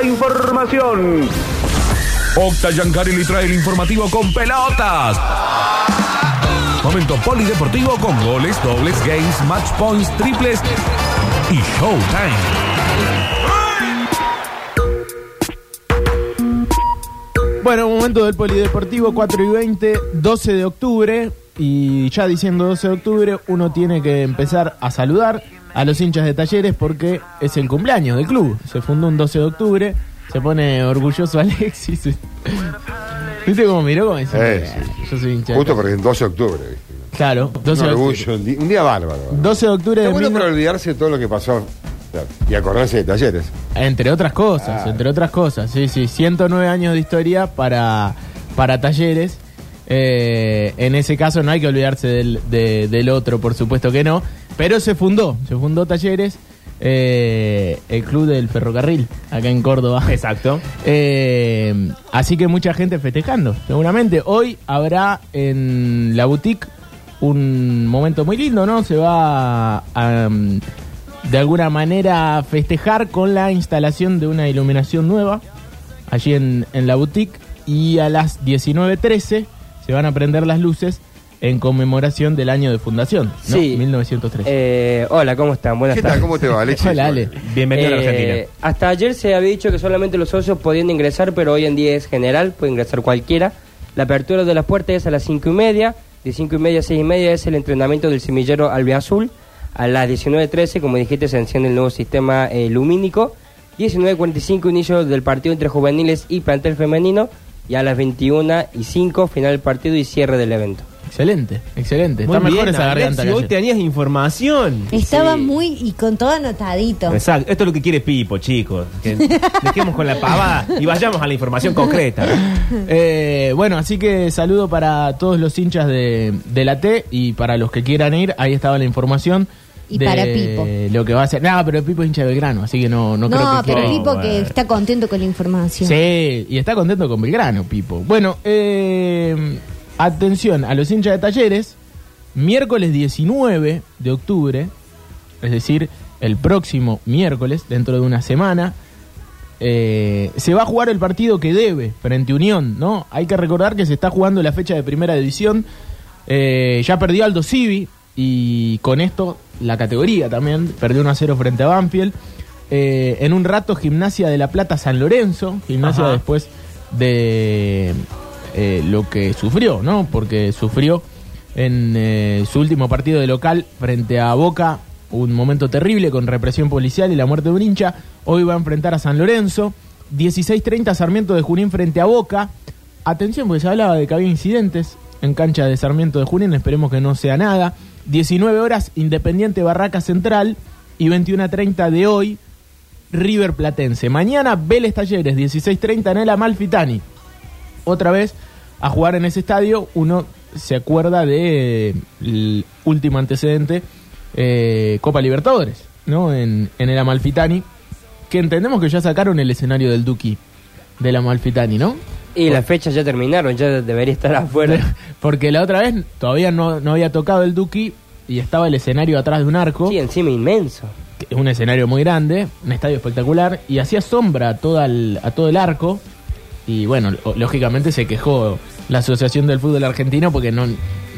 la información. Octa Giancarelli trae el informativo con pelotas. Momento polideportivo con goles, dobles, games, match points, triples y showtime. Bueno, momento del Polideportivo 4 y 20, 12 de octubre. Y ya diciendo 12 de octubre, uno tiene que empezar a saludar a los hinchas de talleres porque es el cumpleaños del club. Se fundó un 12 de octubre. Se pone orgulloso Alexis. ¿Viste cómo miró? Como dice, Eh, sí. Yo soy hincha. Justo Talleres". porque es el 12 de octubre. ¿viste? Claro, 12 Un de octubre. orgullo, un día, un día bárbaro. 12 de octubre Es de bueno mil- para olvidarse de todo lo que pasó y acordarse de talleres. Entre otras cosas, Ah. entre otras cosas, sí, sí, 109 años de historia para, para talleres. Eh, en ese caso no hay que olvidarse del, de- del otro, por supuesto que no, pero se fundó, se fundó talleres, eh, el club del ferrocarril, acá en Córdoba. Exacto. Eh, así que mucha gente festejando, seguramente. Hoy habrá en la boutique un momento muy lindo, ¿no? Se va a, um, de alguna manera festejar con la instalación de una iluminación nueva allí en, en la boutique y a las 19.13 se van a prender las luces en conmemoración del año de fundación, ¿no? Sí. 1903. Eh, hola, ¿cómo están? Buenas ¿Qué tardes. tal? ¿Cómo te va, Alexis? Hola, Ale. Bienvenido a la Eh, Argentina. Hasta ayer se había dicho que solamente los socios podían ingresar, pero hoy en día es general, puede ingresar cualquiera. La apertura de las puertas es a las cinco y media, de cinco y media a seis y media es el entrenamiento del semillero albiazul. A las 19.13, como dijiste, se enciende el nuevo sistema eh, lumínico. 19.45, inicio del partido entre juveniles y plantel femenino. Y a las 21 y 5, final del partido y cierre del evento. Excelente, excelente. Muy Está mejor bien, esa garganta que ayer. tenías información. Estaba Sí. muy y con todo anotadito. Exacto, esto es lo que quiere Pipo, chicos. Que dejemos con la pavada y vayamos a la información concreta. Eh, bueno, así que saludo para todos los hinchas de, de la T y para los que quieran ir, ahí estaba la información. Y de para Pipo. Lo que va a hacer. No, pero Pipo es hincha de Belgrano, así que no, no, creo No, que pero quiera ir. Pipo que está contento con la información. Sí, y está contento con Belgrano, Pipo. Bueno, eh, atención a los hinchas de talleres. Miércoles 19 de octubre, es decir, el próximo miércoles, dentro de una semana, eh, se va a jugar el partido que debe frente a Unión, ¿no? Hay que recordar que se está jugando la fecha de primera división. Eh, ya perdió Aldo Civi y con esto la categoría también. Perdió 1 a 0 frente a Banfield. Eh, en un rato, Gimnasia de la Plata San Lorenzo. Gimnasia Ajá. después de eh, lo que sufrió, ¿no? Porque sufrió en eh, su último partido de local frente a Boca un momento terrible con represión policial y la muerte de un hincha. Hoy va a enfrentar a San Lorenzo. 16-30 Sarmiento de Junín frente a Boca. Atención, porque se hablaba de que había incidentes en cancha de Sarmiento de Junín. Esperemos que no sea nada. 19 horas Independiente Barraca Central. Y 21-30 de hoy River Platense. Mañana Vélez Talleres, 16.30 en el Amalfitani. Otra vez a jugar en ese estadio, uno se acuerda de el último antecedente, eh, Copa Libertadores, ¿no? En, en el Amalfitani, que entendemos que ya sacaron el escenario del Duki del Amalfitani, ¿no? Y las fechas ya terminaron, ya debería estar afuera. Porque la otra vez todavía no, no había tocado el Duki y estaba el escenario atrás de un arco. Sí, encima inmenso. es un escenario muy grande, un estadio espectacular, y hacía sombra a, toda el- a todo el arco. Y bueno, lógicamente se quejó la Asociación del Fútbol Argentino porque no,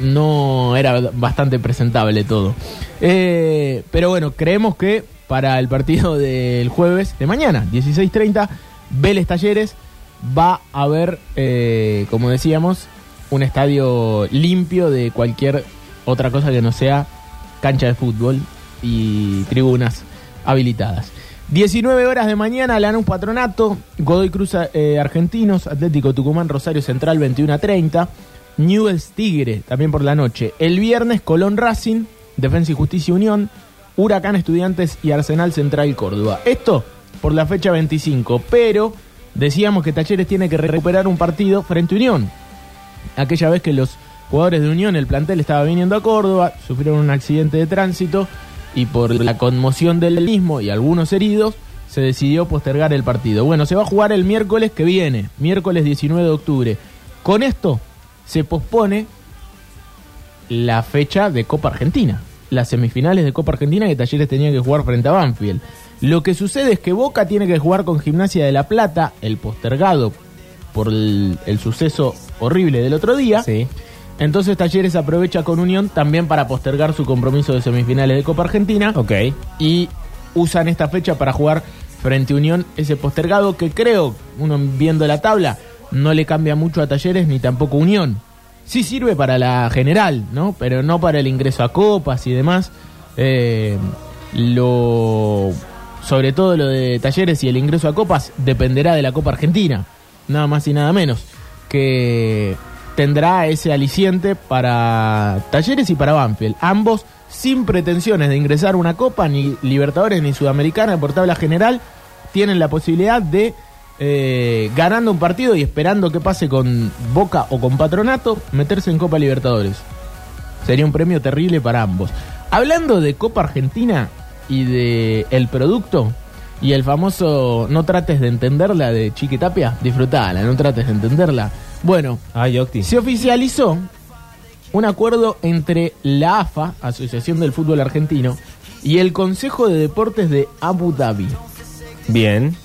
no era bastante presentable todo. Eh, pero bueno, creemos que para el partido del jueves de mañana, 16.30, Vélez Talleres, va a haber, eh, como decíamos, un estadio limpio de cualquier otra cosa que no sea cancha de fútbol y tribunas habilitadas. 19 horas de mañana, Lanús Patronato, Godoy Cruz eh, Argentinos, Atlético Tucumán, Rosario Central 21 a 30, Newells Tigre también por la noche. El viernes Colón Racing, Defensa y Justicia Unión, Huracán Estudiantes y Arsenal Central Córdoba. Esto por la fecha 25, pero decíamos que Talleres tiene que recuperar un partido frente a Unión. Aquella vez que los jugadores de Unión, el plantel estaba viniendo a Córdoba, sufrieron un accidente de tránsito y por la conmoción del mismo y algunos heridos, se decidió postergar el partido. Bueno, se va a jugar el miércoles que viene, miércoles 19 de octubre. Con esto se pospone la fecha de Copa Argentina, las semifinales de Copa Argentina que Talleres tenía que jugar frente a Banfield. Lo que sucede es que Boca tiene que jugar con Gimnasia de la Plata, el postergado por el, el suceso horrible del otro día. Sí. Entonces Talleres aprovecha con Unión también para postergar su compromiso de semifinales de Copa Argentina Ok. y usan esta fecha para jugar frente a Unión ese postergado que creo, uno viendo la tabla, no le cambia mucho a Talleres ni tampoco a Unión. Sí sirve para la general, ¿no? Pero no para el ingreso a copas y demás. Eh, lo sobre todo lo de Talleres y el ingreso a copas dependerá de la Copa Argentina, nada más y nada menos, que tendrá ese aliciente para Talleres y para Banfield, ambos sin pretensiones de ingresar una Copa, ni Libertadores ni Sudamericana por tabla general, tienen la posibilidad de, eh, ganando un partido y esperando que pase con Boca o con Patronato, meterse en Copa Libertadores. Sería un premio terrible para ambos. Hablando de Copa Argentina y de el producto y el famoso no trates de entenderla de Chiquitapia, disfrutala, no trates de entenderla. Bueno, Ay, Octi. se oficializó un acuerdo entre la AFA, Asociación del Fútbol Argentino, y el Consejo de Deportes de Abu Dhabi. Bien.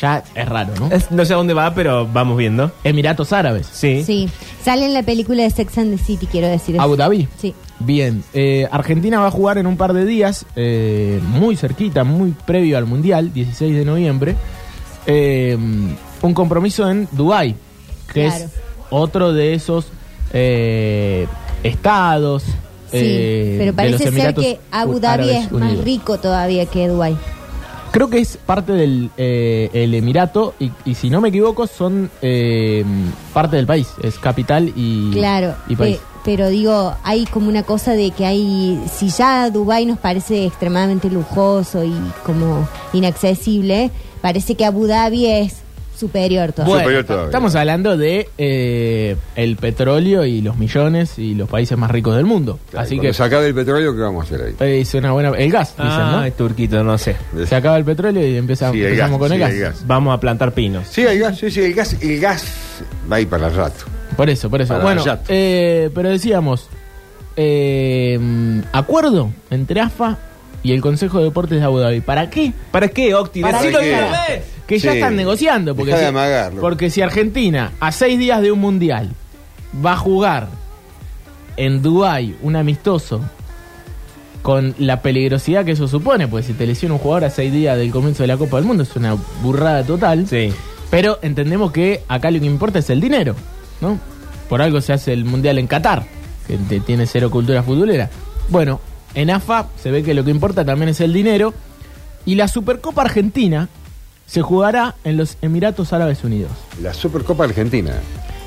Ya es raro, ¿no? Es- no sé a dónde va, pero vamos viendo. Emiratos Árabes. Sí. Sí. Sale en la película de Sex and the City, quiero decir. eso. Abu Dhabi. Sí. Bien, eh, Argentina va a jugar en un par de días, eh, muy cerquita, muy previo al Mundial, 16 de noviembre, eh, un compromiso en Dubái, que Claro. es otro de esos eh, estados. Sí, eh, pero de los parece ser que Abu Dhabi es más rico todavía que Dubái. Creo que es parte del eh, el Emirato y, y si no me equivoco son eh, parte del país, es capital y, Claro, y país. eh, pero digo, hay como una cosa de que hay, si ya Dubái nos parece extremadamente lujoso y como inaccesible, parece que Abu Dhabi es superior todavía. Bueno, Superior todavía. estamos hablando de eh, el petróleo y los millones y los países más ricos del mundo. Claro, Así que se acabe el petróleo, ¿qué vamos a hacer ahí? es una buena el gas, dicen, Ah, ¿no? Turquito, no sé. Se acaba el petróleo y empezamos, Sí, el empezamos gas, con el gas. el gas. Vamos a plantar pinos. Sí, el gas, sí, sí, el gas, el gas va a ir para el rato. Por eso, por eso. Para bueno, eh, pero decíamos, eh, acuerdo entre AFA y el Consejo de Deportes de Abu Dhabi. ¿Para qué? ¿Para qué, Octi? Para Decilo qué. Que ya están negociando. Porque de si, amagarlo. porque si Argentina, a seis días de un mundial, va a jugar en Dubái un amistoso con la peligrosidad que eso supone, pues si te lesiona un jugador a seis días del comienzo de la Copa del Mundo es una burrada total. Sí. Pero entendemos que acá lo que importa es el dinero, ¿no? Por algo se hace el mundial en Qatar, que tiene cero cultura futbolera. Bueno, en AFA se ve que lo que importa también es el dinero. Y la Supercopa Argentina se jugará en los Emiratos Árabes Unidos. La Supercopa Argentina.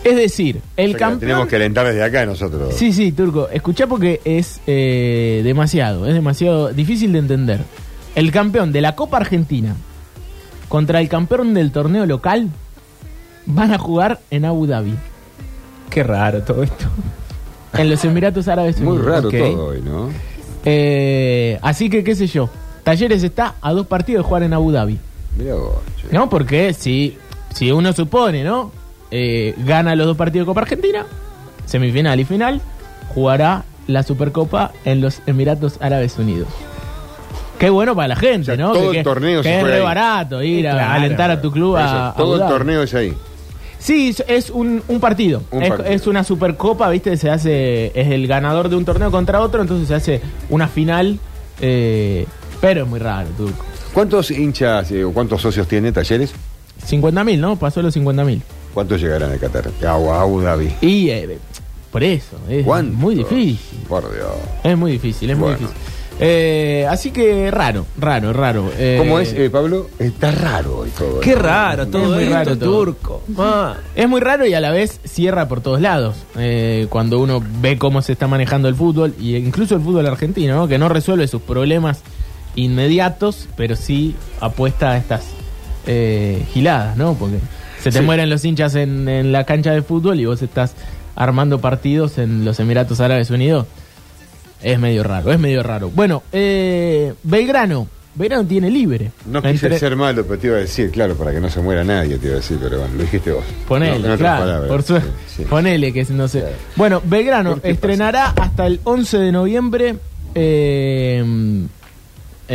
Es decir, el O sea que la campeón. Tenemos que alentar desde acá nosotros. Sí, sí, Turco. Escuchá porque es eh, demasiado, es demasiado difícil de entender. El campeón de la Copa Argentina contra el campeón del torneo local van a jugar en Abu Dhabi, Qué raro todo esto. en los Emiratos Árabes Muy Unidos. raro ok. todo hoy, ¿no? Eh, así que, qué sé yo. Talleres está a dos partidos de jugar en Abu Dhabi. Mira vos, che. ¿No? Porque si, si uno supone, ¿no? Eh, gana los dos partidos de Copa Argentina, semifinal y final, jugará la Supercopa en los Emiratos Árabes Unidos. Qué bueno para la gente, O sea, ¿no? todo que, el torneo que se es re ahí. barato ir a Claro. alentar a tu club eso, a todo el torneo es ahí. Sí, es- es un, un partido. Un es, partido. es una supercopa, ¿viste? Se hace. Es el ganador de un torneo contra otro, entonces se hace una final. eh, pero es muy raro, Turco. ¿Cuántos hinchas eh, o cuántos socios tiene Talleres? 50.000, ¿no? Pasó los 50.000. ¿Cuántos llegarán a Qatar? A Abu Dhabi. Y eh, por eso, es ¿Cuántos? muy difícil. Por Dios. Es muy difícil, es muy difícil. Eh, así que raro, raro, raro. Eh, ¿Cómo es, eh, Pablo? Está raro hoy todo. Qué ¿no? raro todo muy esto, raro todo. turco. Ah. Es muy raro y a la vez cierra por todos lados. Eh, cuando uno ve cómo se está manejando el fútbol, y incluso el fútbol argentino, ¿no? que no resuelve sus problemas inmediatos, pero sí apuesta a estas eh, giladas, ¿no? Porque se te Sí. mueren los hinchas en, en la cancha de fútbol y vos estás armando partidos en los Emiratos Árabes Unidos. Es medio raro, es medio raro. Bueno, eh, Belgrano. Belgrano tiene libre. No quise Entre- ser malo, pero te iba a decir, claro, para que no se muera nadie, te iba a decir, pero bueno, lo dijiste vos. Ponele, No, claro, palabras, por suerte. sí, sí. Ponele, que no sé. Claro. Bueno, Belgrano ¿Por qué estrenará hasta el 11 de noviembre eh,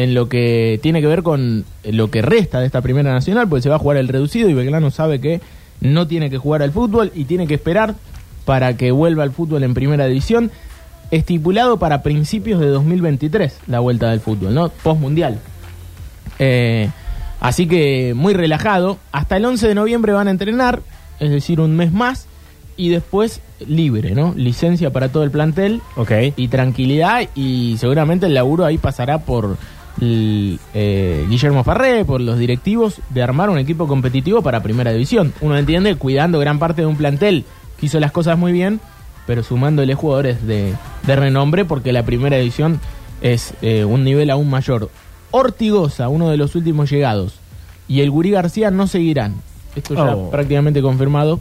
en lo que tiene que ver con lo que resta de esta primera nacional, porque se va a jugar el reducido y Belgrano sabe que no tiene que jugar al fútbol y tiene que esperar para que vuelva al fútbol en primera división, estipulado para principios de 2023 la vuelta del fútbol, ¿no? Post mundial. Eh, así que muy relajado. Hasta el 11 de noviembre van a entrenar, es decir, un mes más. Y después libre, ¿no? Licencia para todo el plantel Ok. y tranquilidad. Y seguramente el laburo ahí pasará por el, eh, Guillermo Farré, por los directivos, de armar un equipo competitivo para Primera División. Uno entiende cuidando gran parte de un plantel que hizo las cosas muy bien, pero sumándole jugadores de, de renombre porque la Primera División es eh, un nivel aún mayor. Ortigosa, uno de los últimos llegados, y el Gurí García no seguirán. Esto ya Oh. prácticamente confirmado.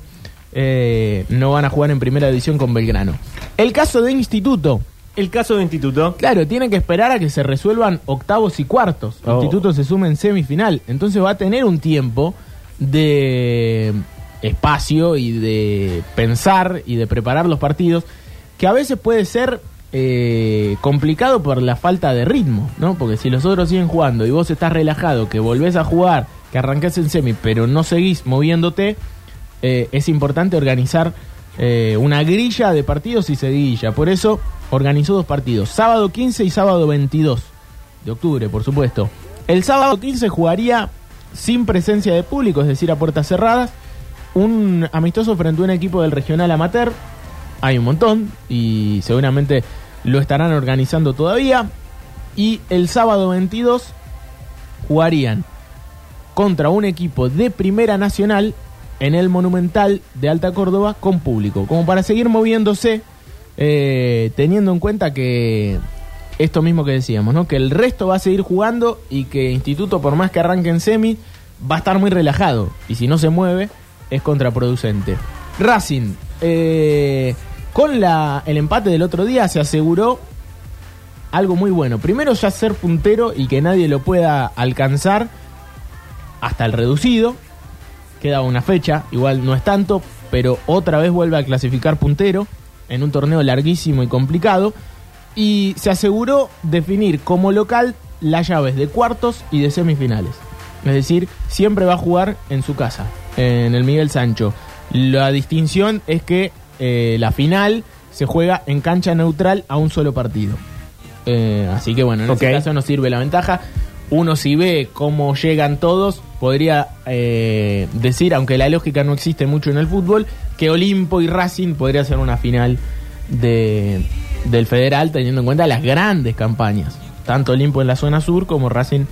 Eh, no van a jugar en Primera División con Belgrano. El caso de Instituto. El caso de Instituto. Claro, tienen que esperar a que se resuelvan octavos y cuartos. Oh. Instituto se suma en semifinal. Entonces va a tener un tiempo de espacio y de pensar y de preparar los partidos que a veces puede ser eh, complicado por la falta de ritmo, ¿no? Porque si los otros siguen jugando y vos estás relajado, que volvés a jugar, que arranques en semi, pero no seguís moviéndote, eh, es importante organizar eh, una grilla de partidos y seguilla. Por eso organizó dos partidos, sábado 15 y sábado 22 de octubre, por supuesto. El sábado 15 jugaría sin presencia de público, es decir, a puertas cerradas, un amistoso frente a un equipo del regional amateur. Hay un montón y seguramente lo estarán organizando todavía. Y el sábado 22 jugarían contra un equipo de Primera Nacional en el Monumental de Alta Córdoba con público, como para seguir moviéndose, eh, teniendo en cuenta que esto mismo que decíamos, ¿no? que el resto va a seguir jugando y que Instituto, por más que arranque en semi, va a estar muy relajado y si no se mueve es contraproducente. Racing, eh, con el empate del otro día se aseguró algo muy bueno. Primero ya ser puntero y que nadie lo pueda alcanzar hasta el reducido. Queda una fecha, igual no es tanto, pero otra vez vuelve a clasificar puntero en un torneo larguísimo y complicado. Y se aseguró definir como local las llaves de cuartos y de semifinales. Es decir, siempre va a jugar en su casa, en el Miguel Sancho. La distinción es que eh, la final se juega en cancha neutral a un solo partido. Eh, así que bueno, en Ok. ese caso nos sirve la ventaja. Uno si ve cómo llegan todos, podría eh, decir, aunque la lógica no existe mucho en el fútbol, que Olimpo y Racing podría ser una final de, del Federal, teniendo en cuenta las grandes campañas. Tanto Olimpo en la zona sur como Racing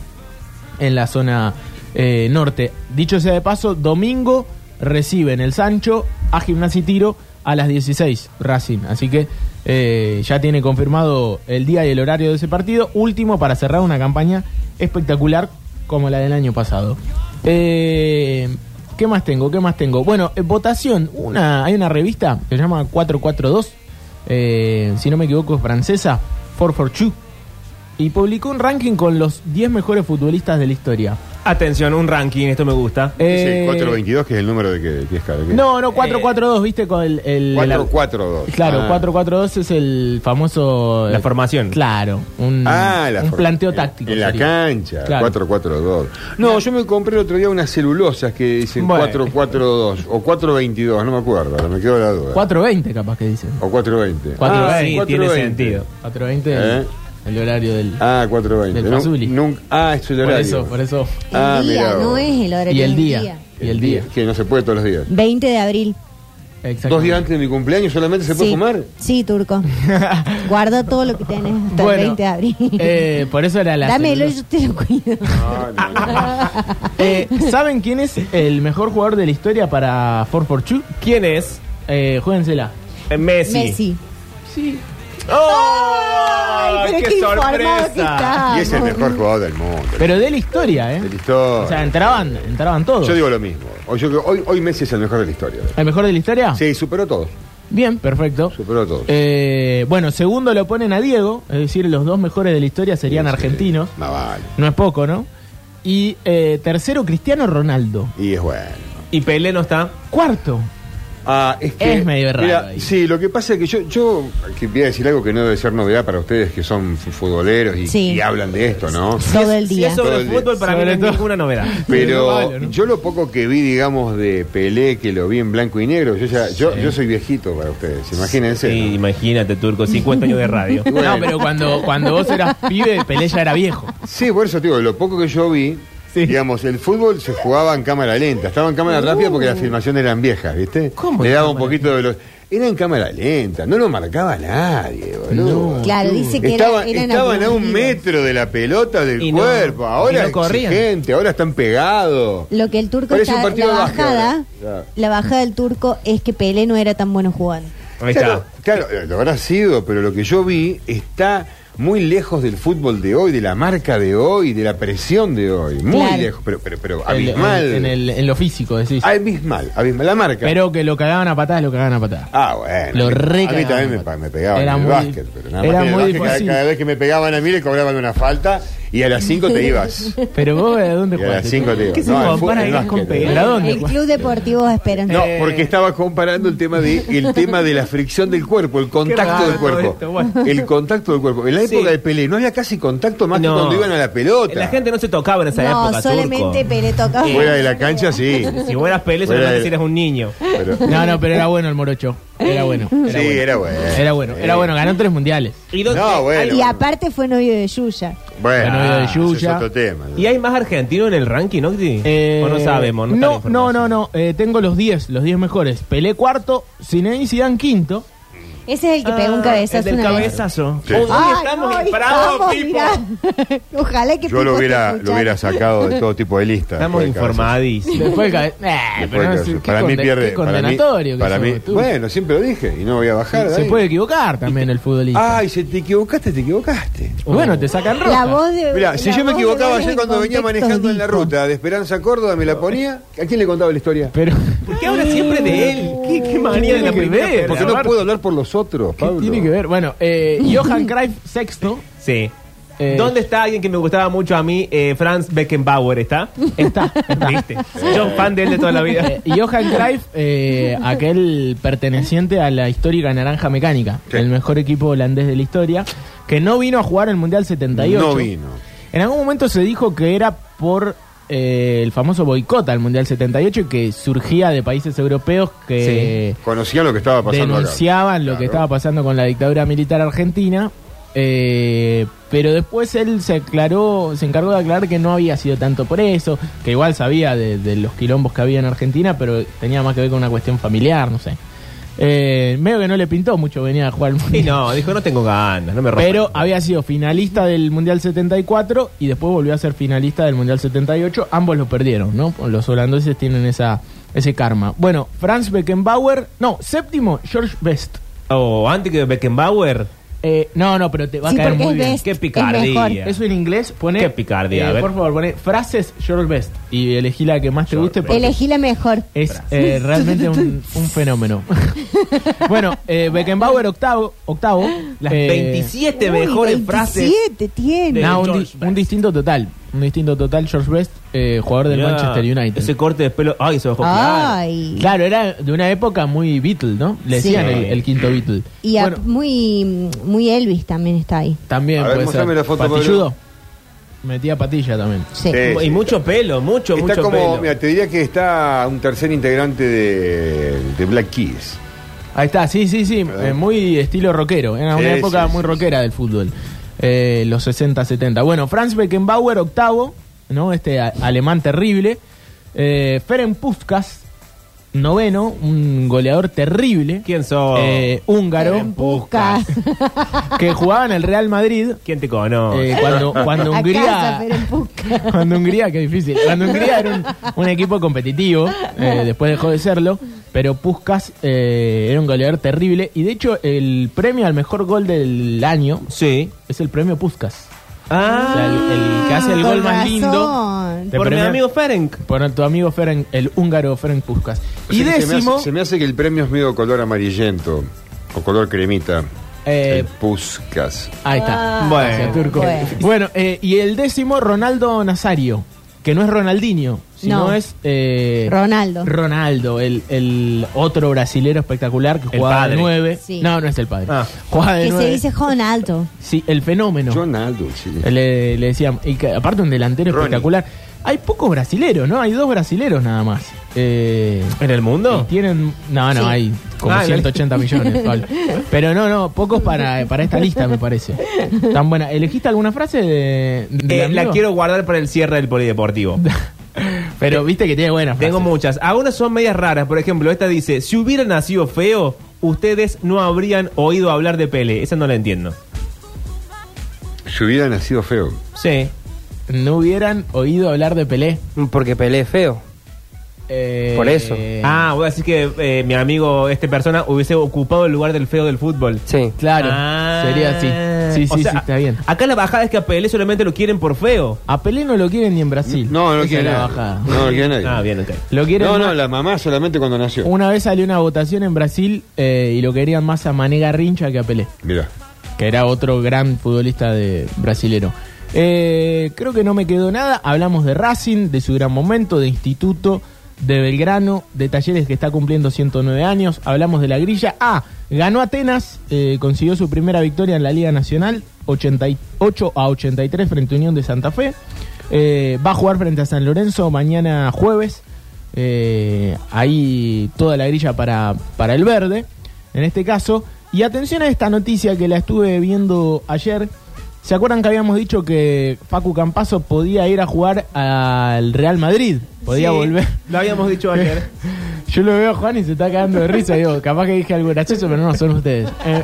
en la zona eh, norte. Dicho sea de paso, domingo reciben el Sancho a Gimnasia y Tiro a las 16 Racing. Así que eh, ya tiene confirmado el día y el horario de ese partido. Último para cerrar una campaña espectacular como la del año pasado. Eh, ¿Qué más tengo? ¿Qué más tengo? Bueno, eh, votación. Una, hay una revista que se llama 442. eh, si no me equivoco, es francesa. 442 y publicó un ranking con los 10 mejores futbolistas de la historia. Atención, un ranking, esto me gusta. Eh, Ese 422, que es el número de que, que es cada que- No, no, 442, viste, con el... el- 442. Claro, Ah. 442 es el famoso... La eh, formación. Claro, un, Ah, la un for- planteo en- táctico. En la sería. cancha, Claro. 442. No, yo me compré el otro día unas celulosas que dicen Bueno. 442 o 422, no me acuerdo, me quedó la duda. 420 capaz que dicen. O 420. Cuatro- Ah, Ah, sí, tiene 420. sentido. 420 ¿Eh? El, horario del... Ah, 420. Del Fazuli. nunca- ah, es el por horario. eso, por eso. El Ah, día, mirá no es el horario Y el del día. Y el día. Que no se puede todos los días. 20 de abril. Exactamente. Dos días antes de mi cumpleaños solamente se puede sí. fumar. Sí, Turco. Guarda todo lo que tenés hasta Bueno, el 20 de abril. eh, por eso era la... Dámelo, celulosa. yo te lo cuido. No, no, no. Eh, ¿Saben quién es el mejor jugador de la historia para 442? ¿Quién es? Eh, juéguensela. Eh, Messi. Messi. Sí. ¡Oh! Ay, pero ¡Qué qué informado que sorpresa! está. Y es el mejor jugador del mundo. Pero de la historia, ¿eh? De la historia. O sea, entraban, entraban todos. Yo digo lo mismo. Hoy, yo creo- hoy, hoy Messi es el mejor de la historia. ¿El mejor de la historia? Sí, superó a todos. Bien, perfecto. Superó a todos. Eh, bueno, segundo lo ponen a Diego, es decir, los dos mejores de la historia serían Sí, sí. argentinos. Más vale. No es poco, ¿no? Y eh, tercero, Cristiano Ronaldo. Y es bueno. ¿Y Pelé no está? Cuarto, Ah, es que. Es medio raro mira, ahí. sí, lo que pasa es que yo, yo que voy a decir algo que no debe ser novedad para ustedes que son fu- futboleros y, Sí. y hablan de esto, ¿no? Todo el Si día. es sobre el fútbol, para mí no es ninguna novedad. Pero yo lo poco que vi, digamos, de Pelé, que lo vi en blanco y negro, yo ya, yo, yo soy viejito para ustedes, imagínense. Sí, ¿no? imagínate, Turco, 50 años de radio. Bueno, No, pero cuando, cuando vos eras pibe, Pelé ya era viejo. Sí, por eso te digo, lo poco que yo vi, Sí. digamos, el fútbol se jugaba en cámara lenta, estaba en cámara rápida porque las filmaciones eran viejas, ¿viste? ¿Cómo Le daba un poquito de los... Era en cámara lenta, no lo marcaba nadie, boludo. Claro, dice que Estaban, era, eran estaban a un metro de la pelota del Y cuerpo, ahora no exigente, ahora están pegados. Lo que el turco está, la de bajada, la bajada del turco es que Pelé no era tan bueno jugando. Ahí Claro, está. claro, eh, lo habrá sido, pero lo que yo vi está muy lejos del fútbol de hoy, de la marca de hoy, de la presión de hoy. Muy Claro. lejos, pero, pero, pero El- abismal. En, el- en lo físico, decís. Abismal, abismal. La marca. Pero que lo cagaban a patadas, lo cagaban a patadas. Ah, bueno. Lo a re A mí también me, me pegaban Era en el muy- básquet, pero nada era más el muy básquet, cada, difícil. cada vez que me pegaban a mí le cobraban una falta y a las 5 te ibas. Pero vos, ¿de dónde Y a las jugaste? 5 te ibas. ¿Qué se No, el el a dónde El jugaste? Club Deportivo Esperanza. No, porque estaba comparando el tema de el tema de la fricción del cuerpo, el contacto del cuerpo. todo esto, bueno. El contacto del cuerpo. Sí. Época de Pelé no había casi contacto más que No. cuando iban a la pelota. La gente no se tocaba en esa no, época, solamente Turco. Pelé tocaba. Fuera de la cancha sí. Si fueras Pelé, Fuera solamente de- si eras un niño. Pero- No, no, pero era bueno el morocho. Era bueno. Era sí, bueno. era bueno. Era bueno, era bueno. Ganó tres mundiales. ¿Y, dónde- No, bueno. Y aparte fue novio de Yuya. Bueno, de ese es Yuya. otro tema. ¿Y hay más argentinos en el ranking, no? Octi? Eh, ¿O no sabemos? No, no, no, no. Eh, tengo los 10, los 10 mejores. Pelé cuarto, Zinedine Zidane quinto. Ese es el que Ah, pegó un cabezazo el del una vez. cabezazo. Sí. Hoy Ay, estamos no, en estamos, mirá. Ojalá que Yo lo hubiera, lo hubiera sacado de todo tipo de listas. Estamos después cabezazo. informadísimos. Después, cabe- eh, Después pero no sé, cabezazo. qué para mí conde- pierde. qué Para mí, condenatorio que para sos, mí, tú. bueno, siempre lo dije y no voy a bajar. de Se ahí. puede equivocar también el futbolista. Ay, si te equivocaste, te equivocaste. bueno, te sacan roja. La voz de. Mira, si la yo me voz de equivocaba Vélez ayer en cuando venía contextos manejando en la dijo. ruta de Esperanza a Córdoba, me la ponía. ¿A quién le contaba la historia? Pero, ¿Por qué habla siempre de él? ¿Qué, qué manía de la primera? Porque no puedo hablar por los otros, ¿qué Pablo. tiene que ver? Bueno, eh, Johan Cruyff sexto. Sí. Eh, ¿Dónde está alguien que me gustaba mucho a mí? Eh, Franz Beckenbauer, ¿está? Está. está. ¿Viste? Yo fan de él de toda la vida. Eh, y Johan Cruyff, eh, aquel perteneciente a la histórica Naranja Mecánica, Sí. el mejor equipo holandés de la historia, que no vino a jugar el Mundial 78. No vino. En algún momento se dijo que era por eh, el famoso boicot al Mundial 78 y que surgía de países europeos que Conocían lo que estaba pasando denunciaban acá. lo que estaba pasando con la dictadura militar argentina. eh, pero después él se aclaró, se encargó de aclarar que no había sido tanto por eso, que igual sabía de, de los quilombos que había en Argentina, pero tenía más que ver con una cuestión familiar, no sé. Eh, medio que no le pintó mucho venir a jugar al Y Mundial. no, dijo, no tengo ganas, no me rompan. Pero había sido finalista del Mundial 74 y después volvió a ser finalista del Mundial 78. Ambos lo perdieron, ¿no? Los holandeses tienen esa, ese karma. Bueno, Franz Beckenbauer, no, séptimo, George Best. O antes que Beckenbauer. Eh, no, no, pero te va Sí, a caer porque muy es bien. Best. Qué es picardía. mejor. Eso en inglés pone. Qué picardía, a eh, ver. por favor, pone frases George Best y elegí la que más te guste. Best. porque Elegí la mejor. Es eh, realmente un, un fenómeno. bueno, eh, Beckenbauer octavo. octavo Las eh, 27 Uy, mejores frases. 27 tiene. No, un, George di- Best. un distinto total. Un distinto total, George Best, eh, jugador del Mirá, Manchester United. Ese corte de pelo. Ay, se bajó claro. Ay. Claro, era de una época muy Beatle, ¿no? Le Sí. decían el, el quinto Beatle. Y a- bueno, muy, muy Elvis también está ahí. también A ver, puede mostrame ser. la foto, Patilludo. Metía patilla también. Sí. Sí. Y mucho pelo, mucho, Está mucho como, pelo. mira, te diría que está un tercer integrante de, de Black Keys. Ahí está, sí, sí, sí. Eh, muy estilo rockero. Era una Sí, época sí, muy sí, rockera del fútbol. Eh, los 60, 70. Bueno, Franz Beckenbauer, octavo, ¿no? Este alemán terrible. Eh, Ferenc Puskas, noveno, un goleador terrible. ¿Quién sos? Eh, húngaro, Puskas. que jugaba en el Real Madrid. ¿Quién te conoce? eh, cuando, cuando A casa, Hungría. pero en Puskas. Cuando Hungría, qué difícil. Cuando Hungría era un, un equipo competitivo, eh, después dejó de serlo, pero Puskas eh, era un goleador terrible. Y de hecho, el premio al mejor gol del año Sí. es el premio Puskas. Ah, O sea, el, el que hace el gol más lindo. te por mi premia- amigo Ferenc. Por tu amigo Ferenc, el húngaro Ferenc Puskas. Y O sea que se me décimo, hace- Se me, hace, que el premio es medio color amarillento o color cremita. eh, el Puskas. ahí está. Ah, Bueno. Gracias, Turco. bueno. Bueno, eh, y el décimo, Ronaldo Nazario. Que no es Ronaldinho, sino No. es eh, Ronaldo. Ronaldo, el, el otro brasilero espectacular que El jugaba padre. de nueve. Sí. No, no es el padre. Ah. Jugaba de que se dice Ronaldo. Sí, el fenómeno. Ronaldo, sí. Le, le decían, y que aparte un delantero Ronnie. espectacular. Hay pocos brasileros, ¿no? Hay dos brasileros nada más. Eh, ¿En el y mundo? tienen, no, no, Sí. hay como Ah, 180 millones. Pablo. Pero no, no, pocos para, para esta lista me parece. Tan buena. ¿Elegiste alguna frase de, del Eh, la amigo? quiero guardar para el cierre del polideportivo. Pero viste que tiene buenas Tengo frases. muchas. Algunas son medias raras. Por ejemplo, esta dice: Si hubiera nacido feo, ustedes no habrían oído hablar de Pele. Esa no la entiendo. Si hubiera nacido feo. Sí. No hubieran oído hablar de Pelé. Porque Pelé feo. Eh, Por eso. Ah, voy a decir que eh, mi amigo, esta persona, hubiese ocupado el lugar del feo del fútbol. Sí. Claro, Ah. sería así. Sí, O sí, sea, sí, está bien. Acá la bajada es que a Pelé solamente lo quieren por feo. A Pelé no lo quieren ni en Brasil. No, no Esa quiere es la bajada. No lo quiere nadie. Ah, bien, ok. Lo quieren No, no, más- la mamá solamente cuando nació. Una vez salió una votación en Brasil eh, y lo querían más a Mané Garrincha que a Pelé, Mira. que era otro gran futbolista de brasilero. Eh, creo que no me quedó nada. Hablamos de Racing, de su gran momento, de Instituto, de Belgrano, de Talleres que está cumpliendo 109 años. Hablamos de la grilla. Ah, ganó Atenas, eh, consiguió su primera victoria en la Liga Nacional, 88 a 83 frente a Unión de Santa Fe. Eh, va a jugar frente a San Lorenzo mañana jueves. Eh, ahí toda la grilla para, para el verde, en este caso. Y atención a esta noticia que la estuve viendo ayer. ¿Se acuerdan que habíamos dicho que Facu Campazo podía ir a jugar al Real Madrid? Podía Sí, volver. Lo habíamos dicho ayer. Yo lo veo a Juan y se está cagando de risa. Digo, capaz que dije algo gracioso, pero no, son ustedes. Eh,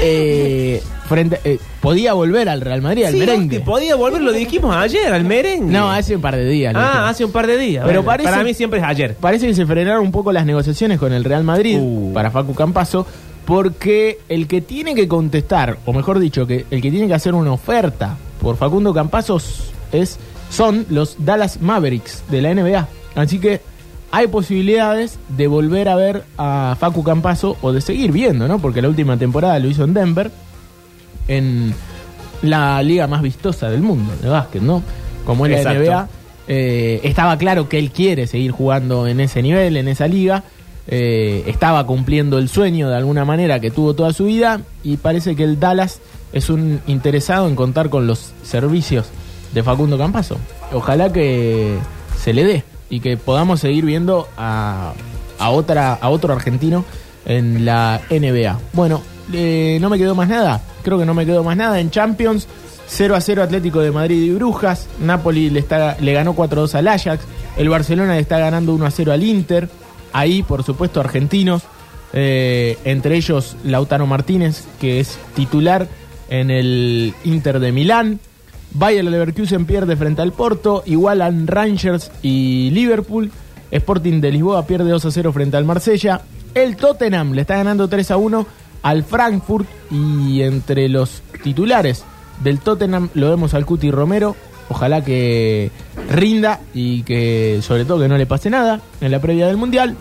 eh, frente, eh, podía volver al Real Madrid, al Sí, merengue. podía volver, lo dijimos ayer, al merengue. No, hace un par de días. dijimos. Ah, hace un par de días. Pero Bueno, parece- Para mí siempre es ayer. Parece que se frenaron un poco las negociaciones con el Real Madrid Uh. para Facu Campazo, porque el que tiene que contestar, o mejor dicho, que el que tiene que hacer una oferta por Facundo Campazo es, son los Dallas Mavericks de la NBA. Así que hay posibilidades de volver a ver a Facu Campazo o de seguir viendo, ¿no? Porque la última temporada lo hizo en Denver, en la liga más vistosa del mundo de básquet, ¿no? Como es la. NBA. Eh, estaba claro que él quiere seguir jugando en ese nivel, en esa liga. Eh, estaba cumpliendo el sueño de alguna manera que tuvo toda su vida y parece que el Dallas es un interesado en contar con los servicios de Facundo Campazo. Ojalá que se le dé y que podamos seguir viendo a, a otra a otro argentino en la NBA. Bueno, eh, no me quedó más nada. Creo que no me quedó más nada en Champions. 0 a 0 Atlético de Madrid y Brujas. Napoli le, está, le ganó 4 a 2 al Ajax. El Barcelona le está ganando 1 a 0 al Inter. Ahí, por supuesto, argentinos. eh, entre ellos Lautaro Martínez, que es titular en el Inter de Milán. Bayer Leverkusen pierde frente al Porto. Igualan Rangers y Liverpool. Sporting de Lisboa pierde 2 a 0 frente al Marsella. El Tottenham le está ganando 3 a 1 al Frankfurt. Y entre los titulares del Tottenham lo vemos al Cuti Romero. Ojalá que rinda y que sobre todo que no le pase nada en la previa del Mundial.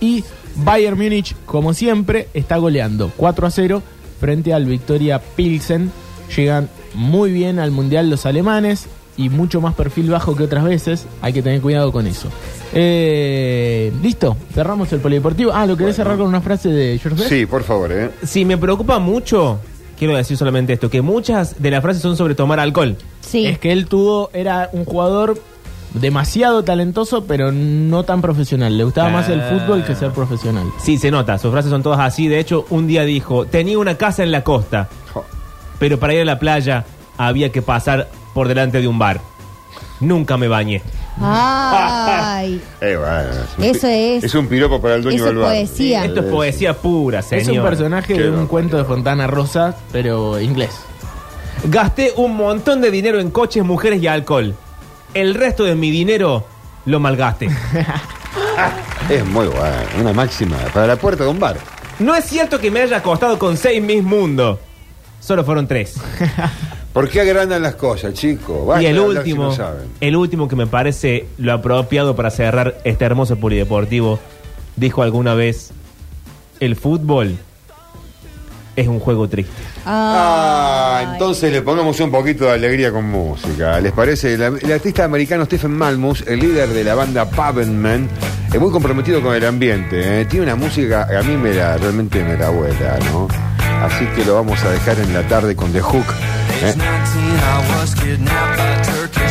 Y Bayern Múnich, como siempre, está goleando 4 a 0 frente al Victoria Pilsen. Llegan muy bien al Mundial los alemanes y mucho más perfil bajo que otras veces. Hay que tener cuidado con eso. Eh, Listo, cerramos el polideportivo. Ah, ¿lo querés cerrar con una frase de George Best? Sí, por favor, ¿eh? Si me preocupa mucho, quiero decir solamente esto, que muchas de las frases son sobre tomar alcohol. Sí. Es que él tuvo, era un jugador demasiado talentoso, pero no tan profesional. Le gustaba más el Ah. fútbol que ser profesional. Sí, se nota, sus frases son todas así. De hecho, un día dijo, tenía una casa en la costa, pero para ir a la playa había que pasar por delante de un bar. Nunca me bañé. Ay, Eh, bueno, un Eso pi- es- Es un piropo para el dueño eso del es bar. poesía. Esto es poesía pura, señor. Es un personaje Qué de un cuento de Fontana Rosa, pero inglés. Gasté un montón de dinero en coches, mujeres y alcohol. El resto de mi dinero lo malgasté. Es muy bueno. Una máxima para la puerta de un bar. no es cierto que me haya acostado con seis Miss Mundo. Solo fueron tres. ¿Por qué agrandan las cosas, chicos? Basta y el si último, no saben. el último que me parece lo apropiado para cerrar este hermoso polideportivo, dijo alguna vez, el fútbol es un juego triste. Ah, Ay. entonces le pongamos un poquito de alegría con música. ¿Les parece? La- el artista americano Stephen Malmus, el líder de la banda Pavement, es muy comprometido con el ambiente. ¿eh? Tiene una música que a mí me la, realmente me la vuela, ¿no? Así que lo vamos a dejar en la tarde con The Hook. 19, I was kidnapped by Turkish